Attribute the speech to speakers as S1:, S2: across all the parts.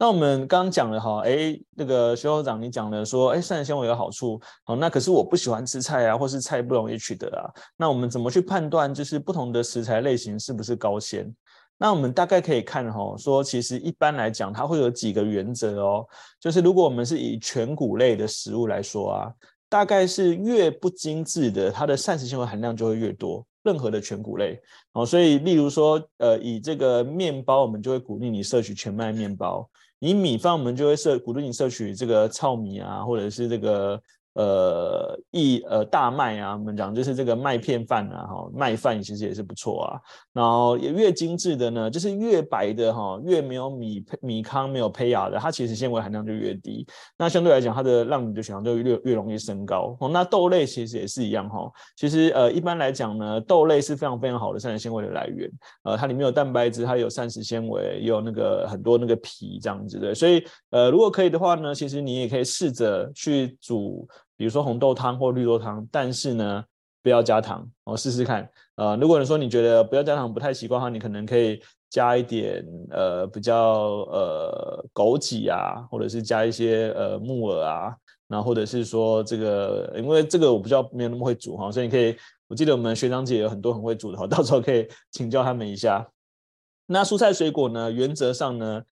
S1: 那我们刚刚讲了哈，哎，那个徐校长你讲了说，哎，膳食纤维有好处，好，那可是我不喜欢吃菜啊，或是菜不容易取得啊，那我们怎么去判断就是不同的食材类型是不是高纤？那我们大概可以看哈，说其实一般来讲，它会有几个原则哦，就是如果我们是以全谷类的食物来说啊，大概是越不精致的，它的膳食纤维含量就会越多。任何的全谷类，哦，所以例如说，呃，以这个面包，我们就会鼓励你摄取全麦面包。你米饭，我们就会摄鼓励你摄取这个糙米啊，或者是这个。呃，一呃大麦啊，我们讲就是这个麦片饭啊，哈，麦饭其实也是不错啊。然后也越精致的呢，就是越白的哈，越没有米米糠没有胚芽的，它其实纤维含量就越低。那相对来讲，它的让你的血糖就越越容易升高。哦，那豆类其实也是一样哈。其实呃一般来讲呢，豆类是非常非常好的膳食纤维的来源。呃，它里面有蛋白质，它有膳食纤维，有那个很多那个皮这样子的。所以呃如果可以的话呢，其实你也可以试着去煮。比如说红豆汤或绿豆汤，但是呢，不要加糖，我试试看。呃，如果你说你觉得不要加糖不太习惯的话，你可能可以加一点呃比较呃枸杞啊，或者是加一些呃木耳啊，然后或者是说这个，因为这个我比较没有那么会煮哈，所以你可以，我记得我们学长姐有很多很会煮的哈，到时候可以 请教他们一下。那蔬菜水果呢，原则上呢，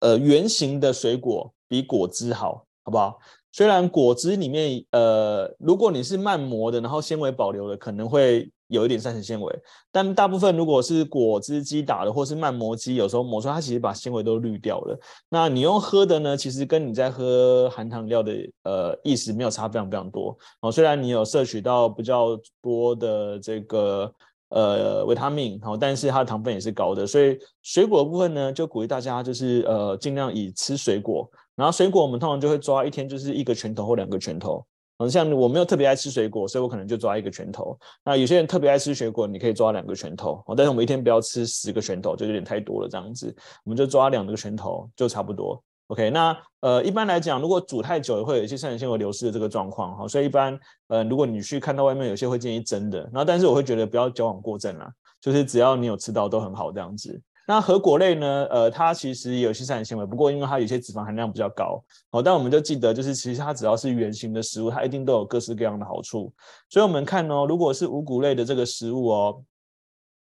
S1: 呃，圆形的水果比果汁好，好不好？虽然果汁里面，呃，如果你是慢磨的，然后纤维保留的，可能会有一点膳食纤维，但大部分如果是果汁机打的，或是慢磨机，有时候磨出来，它其实把纤维都滤掉了。那你用喝的呢，其实跟你在喝含糖料的，呃，意思没有差非常非常多。哦，虽然你有摄取到比较多的这个。呃，维他命好，但是它的糖分也是高的，所以水果的部分呢，就鼓励大家就是呃尽量以吃水果，然后水果我们通常就会抓一天就是一个拳头或两个拳头，嗯，像我没有特别爱吃水果，所以我可能就抓一个拳头。那有些人特别爱吃水果，你可以抓两个拳头，但是我们一天不要吃十个拳头，就有点太多了这样子，我们就抓两个拳头就差不多。OK，那呃一般来讲，如果煮太久，会有一些膳食纤维流失的这个状况哈，所以一般呃如果你去看到外面有些会建议蒸的，然后但是我会觉得不要矫枉过正啦，就是只要你有吃到都很好这样子。那核果类呢，呃它其实也有些膳食纤维，不过因为它有些脂肪含量比较高，好，但我们就记得就是其实它只要是原型的食物，它一定都有各式各样的好处。所以我们看哦，如果是五谷类的这个食物哦，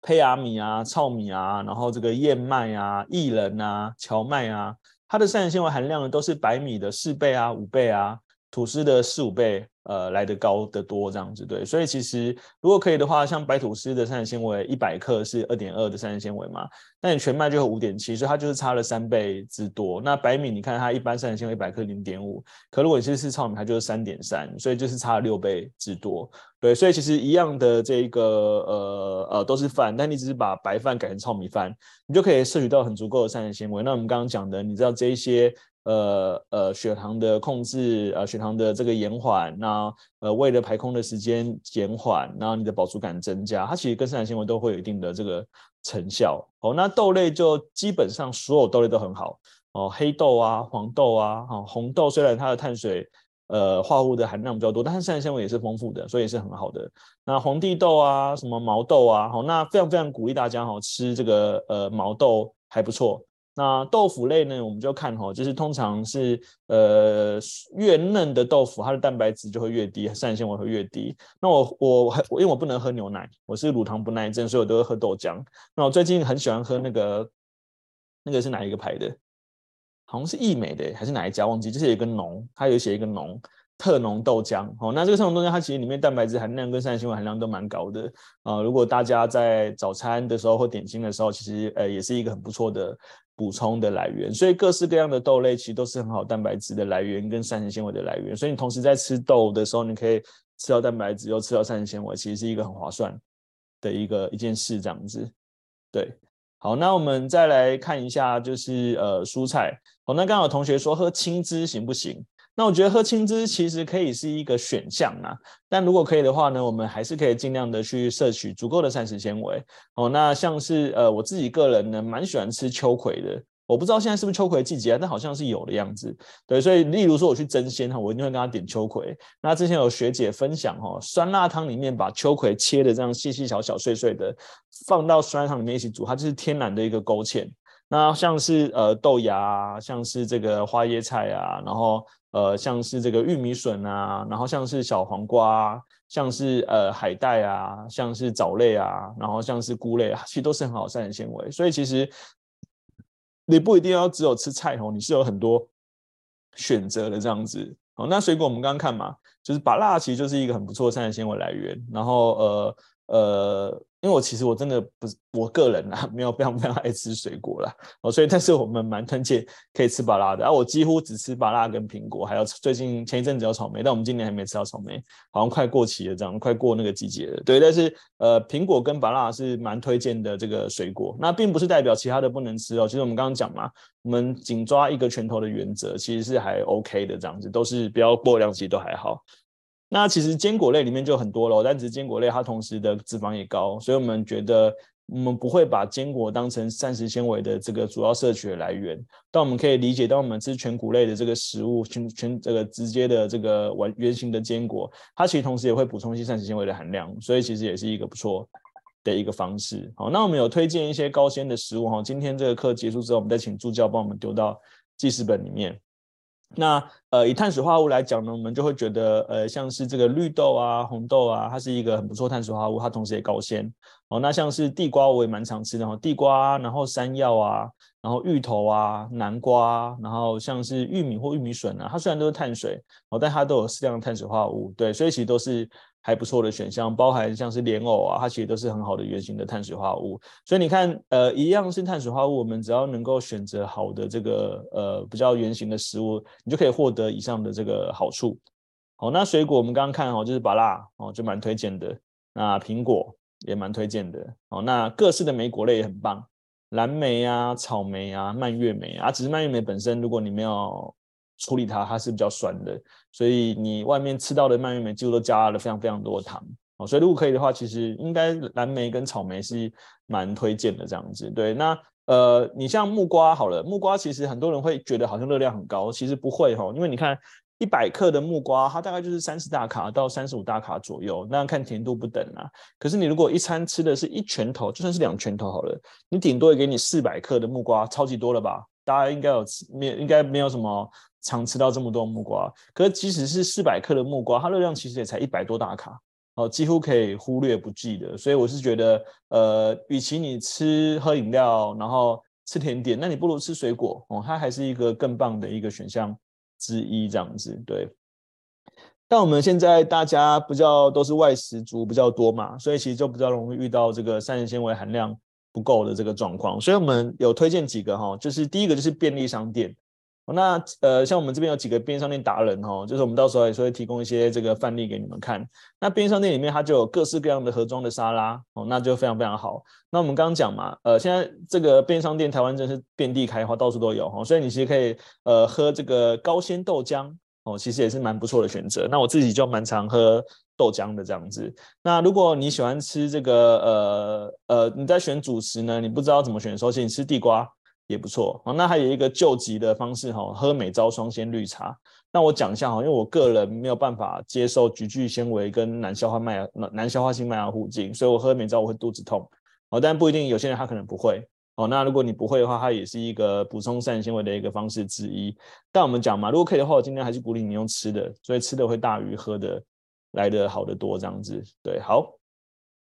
S1: 胚芽米啊、糙米啊，然后这个燕麦啊、薏仁啊、荞麦啊。它的膳食纤维含量呢，都是白米的四倍啊、五倍啊，吐司的四五倍。呃，来得高得多这样子，对，所以其实如果可以的话，像白吐司的膳食纤维一百克是二点二的膳食纤维嘛，那你全麦就有五点七，所以它就是差了三倍之多。那白米你看它一般膳食纤维一百克零点五，可如果你是吃糙米，它就是三点三，所以就是差了六倍之多。对，所以其实一样的这个呃呃都是饭，但你只是把白饭改成糙米饭，你就可以摄取到很足够的膳食纤维。那我们刚刚讲的，你知道这一些。呃呃，血糖的控制，呃，血糖的这个延缓，那呃，胃的排空的时间减缓，然后你的饱足感增加，它其实跟膳食纤维都会有一定的这个成效。哦，那豆类就基本上所有豆类都很好哦，黑豆啊、黄豆啊、哈红豆，虽然它的碳水呃化合物的含量比较多，但是膳食纤维也是丰富的，所以也是很好的。那红地豆啊，什么毛豆啊，好，那非常非常鼓励大家哈吃这个呃毛豆还不错。那豆腐类呢，我们就看哈，就是通常是呃越嫩的豆腐，它的蛋白质就会越低，膳食纤维会越低。那我我我因为我不能喝牛奶，我是乳糖不耐症，所以我都会喝豆浆。那我最近很喜欢喝那个那个是哪一个牌的？好像是益美的还是哪一家忘记？就是有一个浓，它有写一个浓。特浓豆浆，哦，那这个特浓豆浆它其实里面蛋白质含量跟膳食纤维含量都蛮高的啊、如果大家在早餐的时候或点心的时候，其实呃也是一个很不错的补充的来源。所以各式各样的豆类其实都是很好蛋白质的来源跟膳食纤维的来源。所以你同时在吃豆的时候，你可以吃到蛋白质又吃到膳食纤维，其实是一个很划算的一个一件事，这样子。对，好，那我们再来看一下，就是呃蔬菜。哦，那刚刚有同学说喝青汁行不行？那我觉得喝青汁其实可以是一个选项啊，但如果可以的话呢，我们还是可以尽量的去摄取足够的膳食纤维。哦，那像是呃我自己个人呢，蛮喜欢吃秋葵的。我不知道现在是不是秋葵季节啊，但好像是有的样子。对，所以例如说我去蒸鲜哈，我一定会跟他点秋葵。那之前有学姐分享哈，酸辣汤里面把秋葵切的这样细细小小碎碎的，放到酸辣汤里面一起煮，它就是天然的一个勾芡。那像是呃豆芽啊，像是这个花椰菜啊，然后呃像是这个玉米笋啊，然后像是小黄瓜啊，像是呃海带啊，像是藻类啊，然后像是菇类啊，其实都是很好膳食纤维。所以其实你不一定要只有吃菜哦，你是有很多选择的这样子。好，那水果我们刚刚看嘛，就是把辣其实就是一个很不错的膳食纤维来源。然后呃呃。因为我其实我真的不是我个人啊，没有非常非常爱吃水果啦。哦，所以但是我们蛮推荐可以吃芭乐的，啊，我几乎只吃芭乐跟苹果，还有最近前一阵子有草莓，但我们今年还没吃到草莓，好像快过期了这样，快过那个季节了。对，但是呃，苹果跟芭乐是蛮推荐的这个水果，那并不是代表其他的不能吃哦。其实我们刚刚讲嘛，我们紧抓一个拳头的原则，其实是还 OK 的这样子，都是不要过量，其实都还好。那其实坚果类里面就很多了，但只是坚果类它同时的脂肪也高，所以我们觉得我们不会把坚果当成膳食纤维的这个主要摄取的来源。但我们可以理解，当我们吃全谷类的这个食物，全全这个直接的这个完原型的坚果，它其实同时也会补充一些膳食纤维的含量，所以其实也是一个不错的一个方式。好，那我们有推荐一些高纤的食物哈，今天这个课结束之后，我们再请助教帮我们丢到记事本里面。那呃，以碳水化合物来讲呢，我们就会觉得呃，像是这个绿豆啊、红豆啊，它是一个很不错碳水化合物，它同时也高纤。哦，那像是地瓜，我也蛮常吃的哈，地瓜，然后山药啊，然后芋头啊、南瓜，然后像是玉米或玉米笋啊，它虽然都是碳水哦，但它都有适量的碳水化合物，对，所以其实都是。还不错的选项，包含像是莲藕啊，它其实都是很好的原型的碳水化合物。所以你看，呃，一样是碳水化合物，我们只要能够选择好的这个呃比较原型的食物，你就可以获得以上的这个好处。好，那水果我们刚刚看哦，就是芭乐哦，就蛮推荐的。那苹果也蛮推荐的。好，那各式的莓果类也很棒，蓝莓啊、草莓啊、蔓越莓啊，只是蔓越莓本身，如果你没有处理它，它是比较酸的，所以你外面吃到的蔓越莓几乎都加了非常非常多的糖哦。所以如果可以的话，其实应该蓝莓跟草莓是蛮推荐的这样子。对，那呃，你像木瓜好了，木瓜其实很多人会觉得好像热量很高，其实不会哈，因为你看一百克的木瓜，它大概就是三十大卡到三十五大卡左右，那看甜度不等啊。可是你如果一餐吃的是一拳头，就算是两拳头好了，你顶多也给你四百克的木瓜，超级多了吧？大家应该有吃，没应该没有什么。常吃到这么多木瓜，可是即使是四百克的木瓜，它热量其实也才一百多大卡，哦，几乎可以忽略不计的。所以我是觉得，呃，与其你吃喝饮料，然后吃甜点，那你不如吃水果哦，它还是一个更棒的一个选项之一，这样子对。但我们现在大家比较都是外食族比较多嘛，所以其实就比较容易遇到这个膳食纤维含量不够的这个状况。所以我们有推荐几个哈，就是第一个就是便利商店。那呃，像我们这边有几个便利商店达人哦，就是我们到时候也是会提供一些这个范例给你们看。那便利商店里面它就有各式各样的盒装的沙拉哦，那就非常非常好。那我们刚刚讲嘛，呃，现在这个便利商店台湾真是遍地开花，到处都有哦，所以你其实可以呃喝这个高纤豆浆哦，其实也是蛮不错的选择。那我自己就蛮常喝豆浆的这样子。那如果你喜欢吃这个呃呃，你在选主食呢，你不知道怎么选的时候，其实你吃地瓜。也不错，那还有一个救急的方式哈，喝美招双鲜绿茶。那我讲一下哈，因为我个人没有办法接受菊苣纤维跟难消化麦芽难消化性麦芽糊精，所以我喝美招我会肚子痛哦，但不一定有些人他可能不会哦。那如果你不会的话，它也是一个补充膳食纤维的一个方式之一。但我们讲嘛，如果可以的话，我今天还是鼓励你用吃的，所以吃的会大于喝的来的好得多这样子。对，好，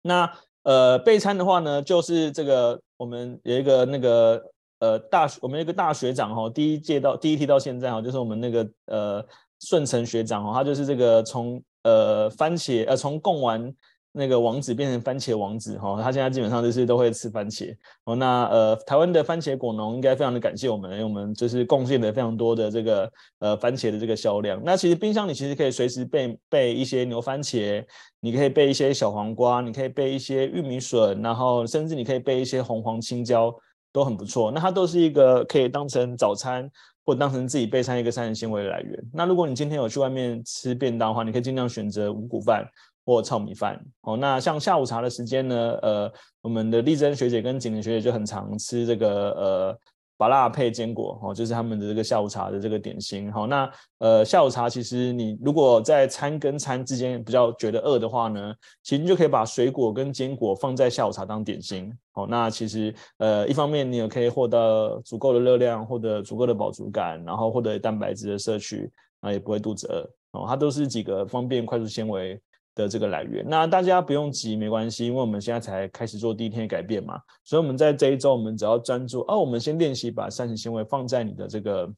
S1: 那呃备餐的话呢，就是这个我们有一个那个。呃，大学我们有一个大学长哈，第一届到第一梯到现在哈，就是我们那个呃顺成学长哈，他就是这个从呃番茄呃从贡丸那个王子变成番茄王子哈，他现在基本上就是都会吃番茄哦。那呃，台湾的番茄果农应该非常的感谢我们，因为我们就是贡献了非常多的这个呃番茄的这个销量。那其实冰箱里其实可以随时备备一些牛番茄，你可以备一些小黄瓜，你可以备一些玉米笋，然后甚至你可以备一些红黄青椒，都很不错。那它都是一个可以当成早餐或当成自己备餐一个膳食纤维的来源。那如果你今天有去外面吃便当的话，你可以尽量选择五谷饭。或糙米饭哦，那像下午茶的时间呢，呃，我们的丽珍学姐跟景玲学姐就很常吃这个呃，芭乐配坚果哦，就是他们的这个下午茶的这个点心。好，那呃，下午茶其实你如果在餐跟餐之间比较觉得饿的话呢，其实你就可以把水果跟坚果放在下午茶当点心。好，那其实呃，一方面你也可以获得足够的热量，获得足够的饱足感，然后获得蛋白质的摄取，啊，也不会肚子饿哦。它都是几个方便快速纤维的这个来源，那大家不用急，没关系，因为我们现在才开始做第一天的改变嘛，所以我们在这一周，我们只要专注哦，我们先练习把膳食纤维放在你的这个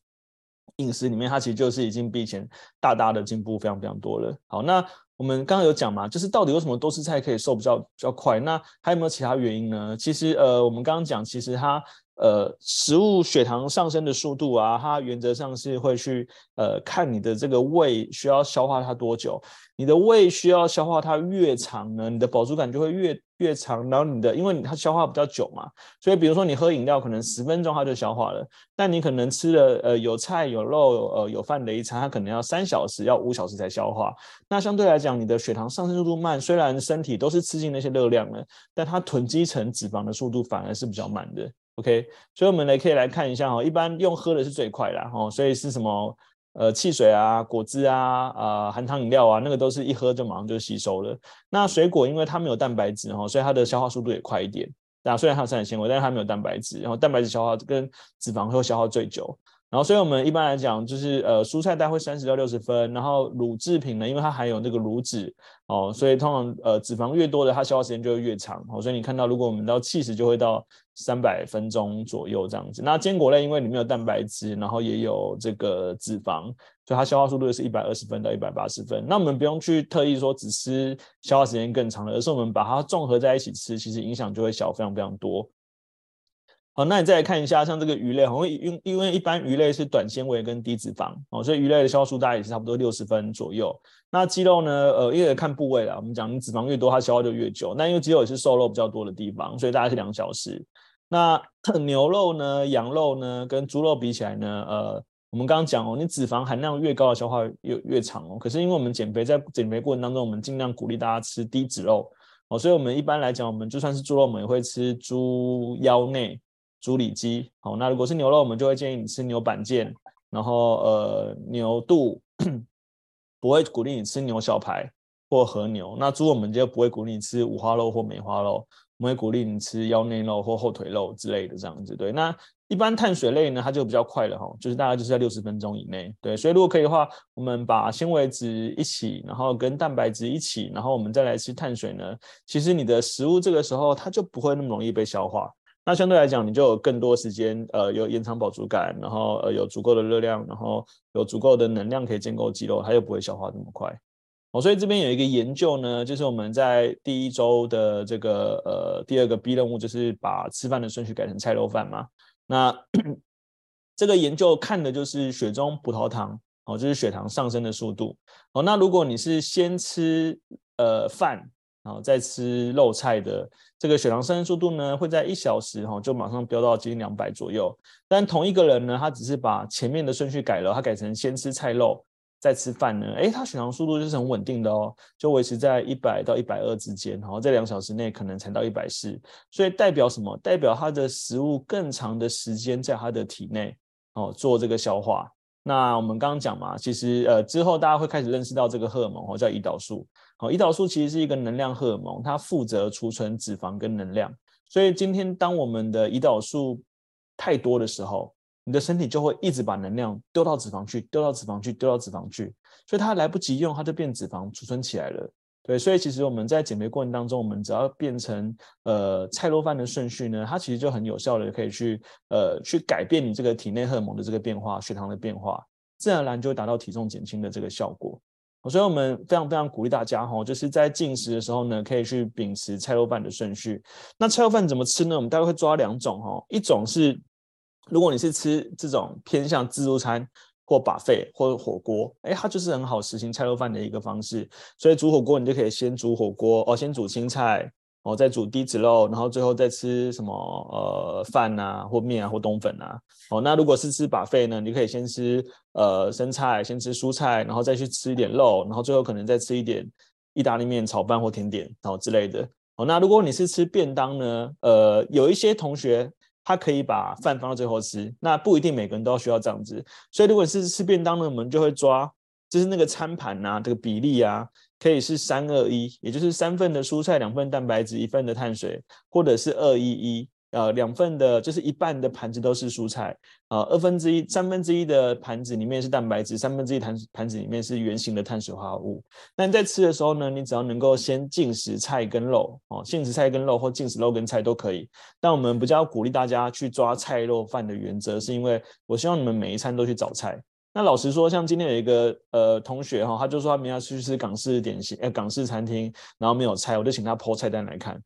S1: 饮食里面，它其实就是已经比以前大大的进步非常非常多了。好，那我们刚刚有讲嘛，就是到底为什么多吃菜可以瘦比较比较快？那还有没有其他原因呢？其实呃，我们刚刚讲，其实它。呃，食物血糖上升的速度啊，它原则上是会去呃看你的这个胃需要消化它多久，你的胃需要消化它越长呢，你的饱足感就会越越长。然后你的，因为它消化比较久嘛，所以比如说你喝饮料可能十分钟它就消化了，但你可能吃了呃有菜有肉呃有饭的一餐，它可能要三小时要五小时才消化。那相对来讲，你的血糖上升速度慢，虽然身体都是吃进那些热量了，但它囤积成脂肪的速度反而是比较慢的。OK，所以我们来可以来看一下哦，一般用喝的是最快啦哦，所以是什么呃汽水啊、果汁啊、啊含糖饮料啊，那个都是一喝就马上就吸收了。那水果因为它没有蛋白质哦，所以它的消化速度也快一点。那虽然它有膳食纤维，但是它没有蛋白质，然后蛋白质消化跟脂肪会消耗最久。然后，所以我们一般来讲，就是呃，蔬菜大概会三十到六十分，然后乳制品呢，因为它含有那个乳脂哦，所以通常呃脂肪越多的，它消耗时间就会越长哦。所以你看到，如果我们到七十，就会到三百分钟左右这样子。那坚果类因为里面有蛋白质，然后也有这个脂肪，所以它消化速度是一百二十分到一百八十分。那我们不用去特意说只吃消化时间更长的，而是我们把它综合在一起吃，其实影响就会小非常非常多。好，那你再来看一下，像这个鱼类，因因为一般鱼类是短纤维跟低脂肪，哦，所以鱼类的消化速度大概也是差不多六十分左右。那鸡肉呢？呃，因为看部位啦，我们讲你脂肪越多，它消化就越久。那因为鸡肉也是瘦肉比较多的地方，所以大概是两小时。那 牛肉呢、羊肉呢，跟猪肉比起来呢，呃，我们刚刚讲哦，你脂肪含量越高的消化越越长哦。可是因为我们减肥，在减肥过程当中，我们尽量鼓励大家吃低脂肉哦，所以我们一般来讲，我们就算是猪肉，我们也会吃猪腰内。猪里脊，好，那如果是牛肉，我们就会建议你吃牛板腱，然后呃牛肚，不会鼓励你吃牛小排或和牛。那猪我们就不会鼓励你吃五花肉或梅花肉，我们会鼓励你吃腰内肉或后腿肉之类的这样子。对，那一般碳水类呢，它就比较快了哈，就是大概就是在六十分钟以内。对，所以如果可以的话，我们把纤维质一起，然后跟蛋白质一起，然后我们再来吃碳水呢，其实你的食物这个时候它就不会那么容易被消化。那相对来讲，你就有更多时间，呃，有延长饱足感，然后呃有足够的热量，然后有足够的能量可以建构肌肉，它又不会消化这么快。哦，所以这边有一个研究呢，就是我们在第一周的这个呃第二个 B 任务，就是把吃饭的顺序改成菜肉饭嘛。那 这个研究看的就是血中葡萄糖，哦，就是血糖上升的速度。哦，那如果你是先吃呃饭。然后再吃肉菜的这个血糖上升速度呢，会在一小时哈就马上飙到接近两百左右。但同一个人呢，他只是把前面的顺序改了，他改成先吃菜肉再吃饭呢，诶，他血糖速度就是很稳定的哦，就维持在一百到一百二之间，然后在两小时内可能才到一百四。所以代表什么？代表他的食物更长的时间在他的体内哦做这个消化。那我们刚刚讲嘛，其实呃之后大家会开始认识到这个荷尔蒙哦，叫胰岛素。好，胰岛素其实是一个能量荷尔蒙，它负责储存脂肪跟能量。所以今天当我们的胰岛素太多的时候，你的身体就会一直把能量丢到脂肪去，丢到脂肪去，丢到脂肪去，所以它来不及用，它就变脂肪储存起来了。对，所以其实我们在减肥过程当中，我们只要变成呃菜肉饭的顺序呢，它其实就很有效的可以去呃去改变你这个体内荷尔蒙的这个变化，血糖的变化，自然而然就会达到体重减轻的这个效果。所以我们非常非常鼓励大家哈，就是在进食的时候呢，可以去秉持菜肉饭的顺序。那菜肉饭怎么吃呢？我们大概会抓两种哈，一种是如果你是吃这种偏向自助餐或把肺或火锅，哎，它就是很好实行菜肉饭的一个方式。所以煮火锅你就可以先煮火锅哦，先煮青菜。哦，再煮低脂肉，然后最后再吃什么呃饭啊，或面啊，或冬粉啊。哦，那如果是吃把肺呢，你可以先吃呃生菜，先吃蔬菜，然后再去吃一点肉，然后最后可能再吃一点意大利面、炒饭或甜点，然后之类的。哦，那如果你是吃便当呢，呃，有一些同学他可以把饭放到最后吃，那不一定每个人都要需要这样子。所以如果是吃便当呢，我们就会抓就是那个餐盘啊，这个比例啊。可以是三二一，也就是三份的蔬菜，两份蛋白质，一份的碳水，或者是二一一，呃，两份的，就是一半的盘子都是蔬菜，啊、呃，二分之一，三分之一的盘子里面是蛋白质，三分之一盘盘子里面是圆形的碳水化合物。那你在吃的时候呢，你只要能够先进食菜跟肉，哦，进食菜跟肉或进食肉跟菜都可以。但我们比较鼓励大家去抓菜肉饭的原则，是因为我希望你们每一餐都去找菜。那老实说，像今天有一个呃同学哈，他就说他明天要去吃港式点心，呃港式餐厅，然后没有菜，我就请他剖菜单来看，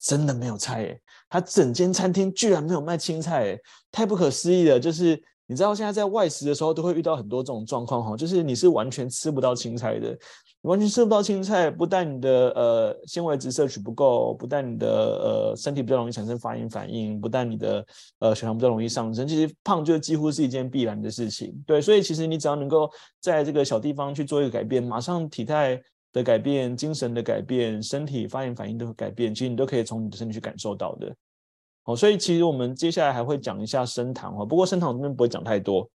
S1: 真的没有菜诶，他整间餐厅居然没有卖青菜诶，太不可思议了，就是。你知道现在在外食的时候都会遇到很多这种状况哈，就是你是完全吃不到青菜的，完全吃不到青菜，不但你的呃纤维质摄取不够，不但你的呃身体比较容易产生发炎反应，不但你的呃血糖比较容易上升，其实胖就几乎是一件必然的事情。对，所以其实你只要能够在这个小地方去做一个改变，马上体态的改变、精神的改变、身体发炎反应的改变，其实你都可以从你的身体去感受到的。哦，所以其实我们接下来还会讲一下升糖哦，不过升糖这边不会讲太多，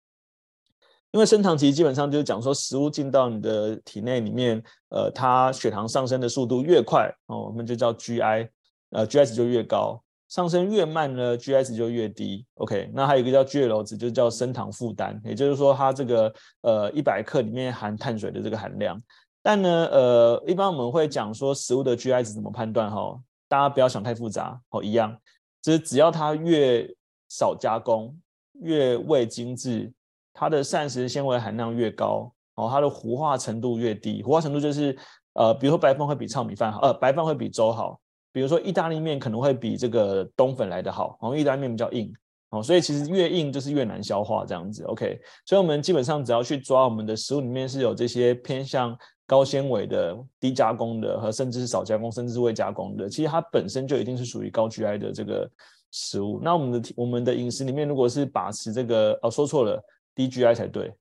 S1: 因为升糖其实基本上就是讲说食物进到你的体内里面，呃，它血糖上升的速度越快哦，我们就叫 GI，呃，GI 值就越高；上升越慢呢，GI 值就越低。OK，那还有一个叫 GL 值，就叫升糖负担，也就是说它这个呃一百克里面含碳水的这个含量。但呢，呃，一般我们会讲说食物的 GI 值怎么判断哈，大家不要想太复杂哦，一样。就是只要它越少加工，越未精制，它的膳食纤维含量越高，哦，它的糊化程度越低。糊化程度就是，呃，比如说白饭会比糙米饭好，呃，白饭会比粥好。比如说意大利面可能会比这个冬粉来得好，然后意大利面比较硬，哦，所以其实越硬就是越难消化这样子。OK，所以我们基本上只要去抓我们的食物里面是有这些偏向。高纤维的、低加工的和甚至是少加工，甚至是未加工的，其实它本身就一定是属于高 GI 的这个食物。那我们的我们的饮食里面，如果是把持这个，哦，说错了，低 GI 才对，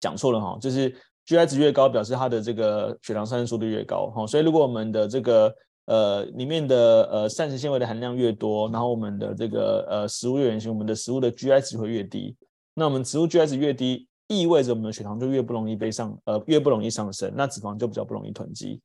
S1: 讲错了哈，就是 GI 值越高，表示它的这个血糖上升速度越高哈。所以如果我们的这个呃里面的呃膳食纤维的含量越多，然后我们的这个呃食物越圆形，我们的食物的 GI 值会越低。那我们植物 GI 值越低。意味着我们的血糖就越不容易被上，呃，越不容易上升，那脂肪就比较不容易囤积。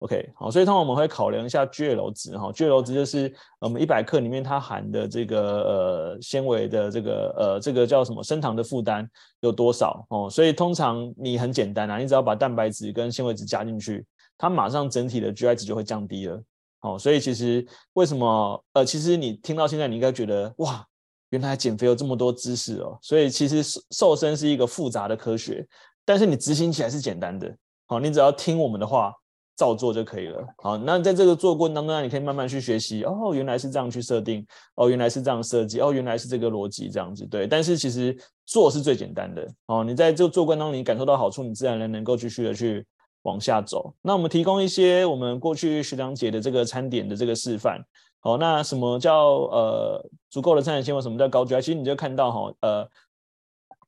S1: OK，好，所以通常我们会考量一下 GL 值哈，GL 值就是我们一百克里面它含的这个呃纤维的这个呃这个叫什么升糖的负担有多少哦。所以通常你很简单啊，你只要把蛋白质跟纤维质加进去，它马上整体的 GI 值就会降低了。好，所以其实为什么呃，其实你听到现在你应该觉得哇。原来减肥有这么多知识哦，所以其实瘦瘦身是一个复杂的科学，但是你执行起来是简单的。好，你只要听我们的话，照做就可以了。好，那在这个做过程当中，你可以慢慢去学习。哦，原来是这样去设定。哦，原来是这样设计。哦，原来是这个逻辑这样子。对，但是其实做是最简单的。哦，你在这个做过程当中，你感受到好处，你自然能能够继续的去往下走。那我们提供一些我们过去学长姐的这个餐点的这个示范。好，那什么叫呃足够的餐点纤维？什么叫高 GI？其实你就看到哈，呃，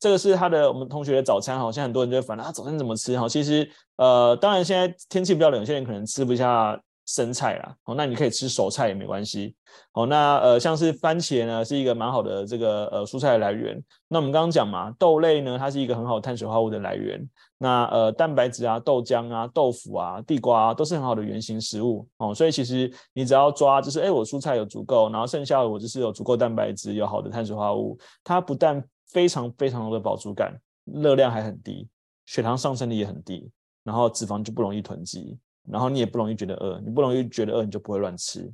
S1: 这个是他的我们同学的早餐。好像很多人就会烦啊，早餐怎么吃？哈，其实呃，当然现在天气比较冷，有些人可能吃不下生菜啦。好，那你可以吃熟菜也没关系。好，那呃像是番茄呢，是一个蛮好的这个呃蔬菜的来源。那我们刚刚讲嘛，豆类呢，它是一个很好的碳水化合物的来源。那呃，蛋白质啊、豆浆啊、豆腐啊、地瓜啊，都是很好的原型食物哦。所以其实你只要抓，就是哎，我蔬菜有足够，然后剩下的我就是有足够蛋白质，有好的碳水化合物，它不但非常非常的饱足感，热量还很低，血糖上升的也很低，然后脂肪就不容易囤积，然后你也不容易觉得饿，你不容易觉得饿，你就不会乱吃。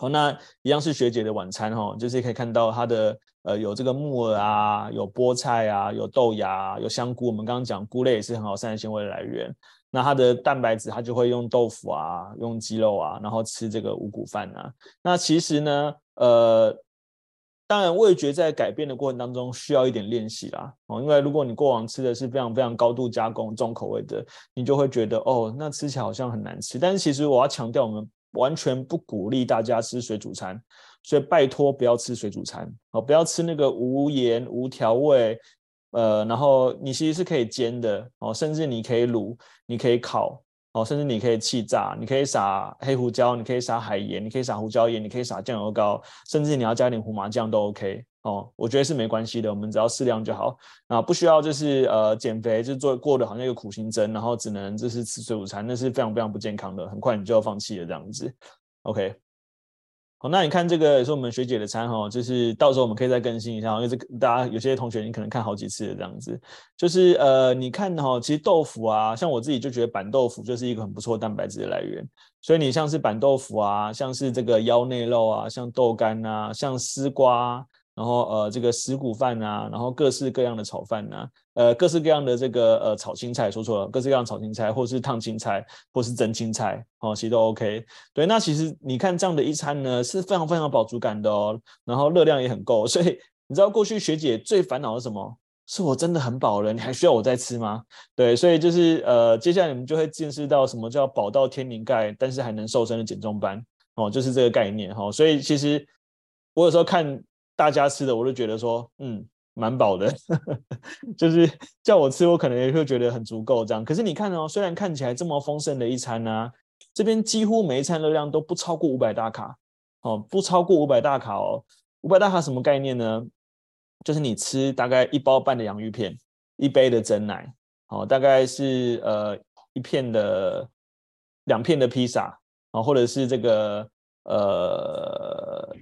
S1: 好，那一样是学姐的晚餐哈，就是可以看到它的呃有这个木耳啊，有菠菜啊，有豆芽，有香菇。我们刚刚讲菇类也是很好膳食纤维的来源。那它的蛋白质，它就会用豆腐啊，用鸡肉啊，然后吃这个五谷饭啊。那其实呢，呃，当然味觉在改变的过程当中需要一点练习啦。哦，因为如果你过往吃的是非常非常高度加工、重口味的，你就会觉得哦，那吃起来好像很难吃。但是其实我要强调，我们完全不鼓励大家吃水煮餐，所以拜托不要吃水煮餐哦，不要吃那个无盐、无调味。呃，然后你其实是可以煎的哦，甚至你可以卤，你可以烤哦，甚至你可以气炸，你可以撒黑胡椒，你可以撒海盐，你可以撒胡椒盐，你可以撒酱油膏，甚至你要加点胡麻酱都 OK 哦，我觉得是没关系的，我们只要适量就好，啊不需要就是呃减肥就做过的好像一个苦行僧，然后只能就是吃水煮餐，那是非常非常不健康的，很快你就要放弃了这样子，OK。好，那你看这个也是我们学姐的餐哈，就是到时候我们可以再更新一下，因为这个大家有些同学你可能看好几次的这样子，就是呃，你看哈，其实豆腐啊，像我自己就觉得板豆腐就是一个很不错蛋白质的来源，所以你像是板豆腐啊，像是这个腰内肉啊，像豆干啊，像丝瓜。然后呃，这个石谷饭啊，然后各式各样的炒饭呐、呃，各式各样的这个呃炒青菜，说错了，各式各样炒青菜，或是烫青菜，或是蒸青菜，哦，其实都 OK。对，那其实你看这样的一餐呢，是非常非常饱足感的哦，然后热量也很够。所以你知道过去学姐最烦恼的是什么？是我真的很饱了，你还需要我再吃吗？对，所以就是呃，接下来你们就会见识到什么叫饱到天灵盖，但是还能瘦身的减重班哦，就是这个概念哈、哦。所以其实我有时候看。大家吃的，我都觉得说，嗯，蛮饱的，就是叫我吃，我可能也会觉得很足够这样。可是你看哦，虽然看起来这么丰盛的一餐呢、啊，这边几乎每一餐热量都不超过五百大卡，哦，不超过五百大卡哦。五百大卡什么概念呢？就是你吃大概一包半的洋芋片，一杯的珍奶，哦，大概是呃一片的两片的披萨，啊、哦，或者是这个呃。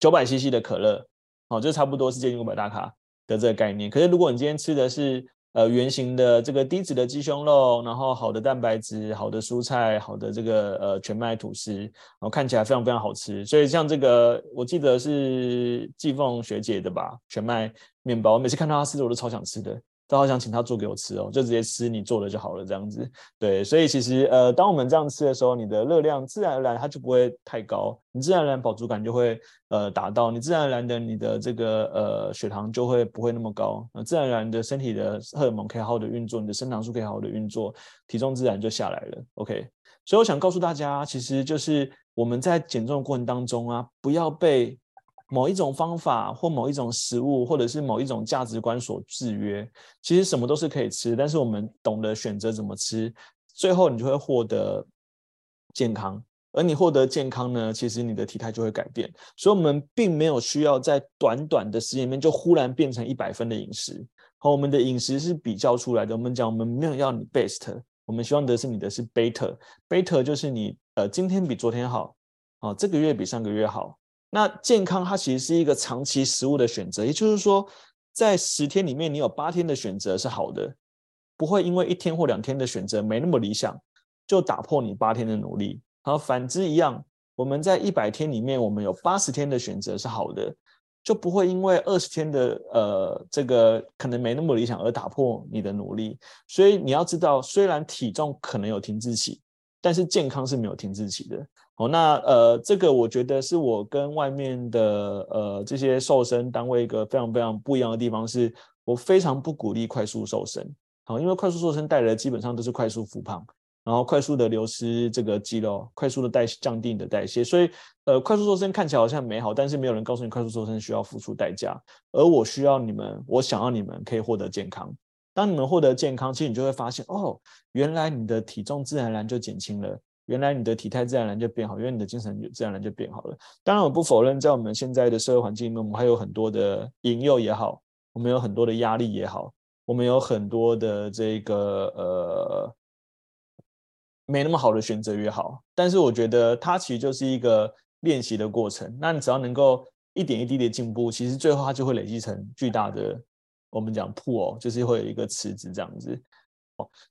S1: 九百 CC 的可乐，哦，就差不多是接近五百大卡的这个概念。可是如果你今天吃的是呃圆形的这个低脂的鸡胸肉，然后好的蛋白质、好的蔬菜、好的这个呃全麦吐司，然后看起来非常非常好吃。所以像这个，我记得是季凤学姐的吧，全麦面包，我每次看到她吃的，我都超想吃的。都好想请他做给我吃哦，就直接吃你做的就好了，这样子。对，所以其实呃，当我们这样吃的时候，你的热量自然而然它就不会太高，你自然而然饱足感就会呃达到，你自然而然的你的这个呃血糖就会不会那么高，呃，自然而然的身体的荷尔蒙可以好好的运作，你的升糖素可以好好的运作，体重自然就下来了。OK，所以我想告诉大家，其实就是我们在减重的过程当中啊，不要被。某一种方法或某一种食物，或者是某一种价值观所制约，其实什么都是可以吃，但是我们懂得选择怎么吃，最后你就会获得健康。而你获得健康呢，其实你的体态就会改变。所以，我们并没有需要在短短的时间里面就忽然变成一百分的饮食。好，我们的饮食是比较出来的。我们讲，我们没有要你 best，我们希望的是你的是 better。better 就是你呃，今天比昨天好，啊，这个月比上个月好。那健康它其实是一个长期食物的选择，也就是说，在十天里面，你有八天的选择是好的，不会因为一天或两天的选择没那么理想，就打破你八天的努力。好，反之一样，我们在一百天里面，我们有八十天的选择是好的，就不会因为二十天的呃这个可能没那么理想而打破你的努力。所以你要知道，虽然体重可能有停滞期，但是健康是没有停滞期的。哦，那呃，这个我觉得是我跟外面的呃这些瘦身单位一个非常非常不一样的地方，是我非常不鼓励快速瘦身。好，因为快速瘦身带来的基本上都是快速复胖，然后快速的流失这个肌肉，快速的代降低你的代谢。所以呃，快速瘦身看起来好像美好，但是没有人告诉你快速瘦身需要付出代价。而我需要你们，我想要你们可以获得健康。当你们获得健康，其实你就会发现，哦，原来你的体重自然而然就减轻了。原来你的体态自然而然就变好，因为你的精神自然而然就变好了。当然，我不否认，在我们现在的社会环境里面，我们还有很多的引诱也好，我们有很多的压力也好，我们有很多的这个呃没那么好的选择也好。但是我觉得它其实就是一个练习的过程。那你只要能够一点一滴的进步，其实最后它就会累积成巨大的，我们讲 pool，就是会有一个池子这样子。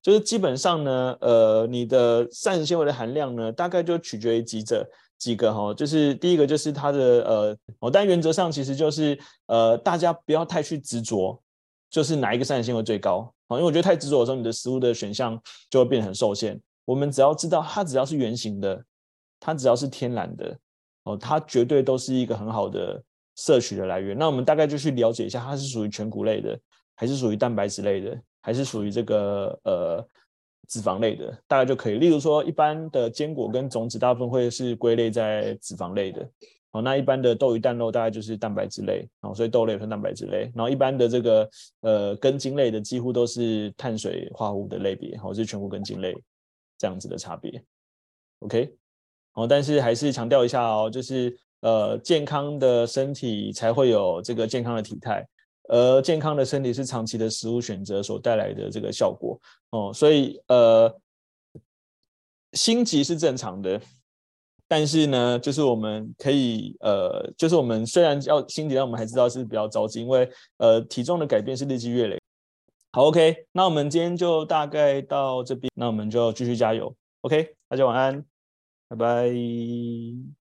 S1: 就是基本上呢，呃，你的膳食纤维的含量呢，大概就取决于几者。几个哈，就是第一个就是它的呃，哦，但原则上其实就是呃，大家不要太去执着，就是哪一个膳食纤维最高啊，因为我觉得太执着的时候，你的食物的选项就会变得很受限。我们只要知道它只要是圆形的，它只要是天然的哦，它绝对都是一个很好的摄取的来源。那我们大概就去了解一下，它是属于全谷类的，还是属于蛋白质类的，还是属于这个呃。脂肪类的大概就可以，例如说一般的坚果跟种子大部分会是归类在脂肪类的，好，那一般的豆鱼蛋肉大概就是蛋白质类，好，所以豆类和蛋白质类，然后一般的这个呃根茎类的几乎都是碳水化合物的类别，好，是全谷根茎类这样子的差别，OK，好，但是还是强调一下哦，就是呃健康的身体才会有这个健康的体态。而健康的身体是长期的食物选择所带来的这个效果哦，所以呃，心急是正常的，但是呢，就是我们可以呃，就是我们虽然要心急，但我们还知道是比较着急，因为呃，体重的改变是日积月累。好，OK，那我们今天就大概到这边，那我们就继续加油，OK，大家晚安，拜拜。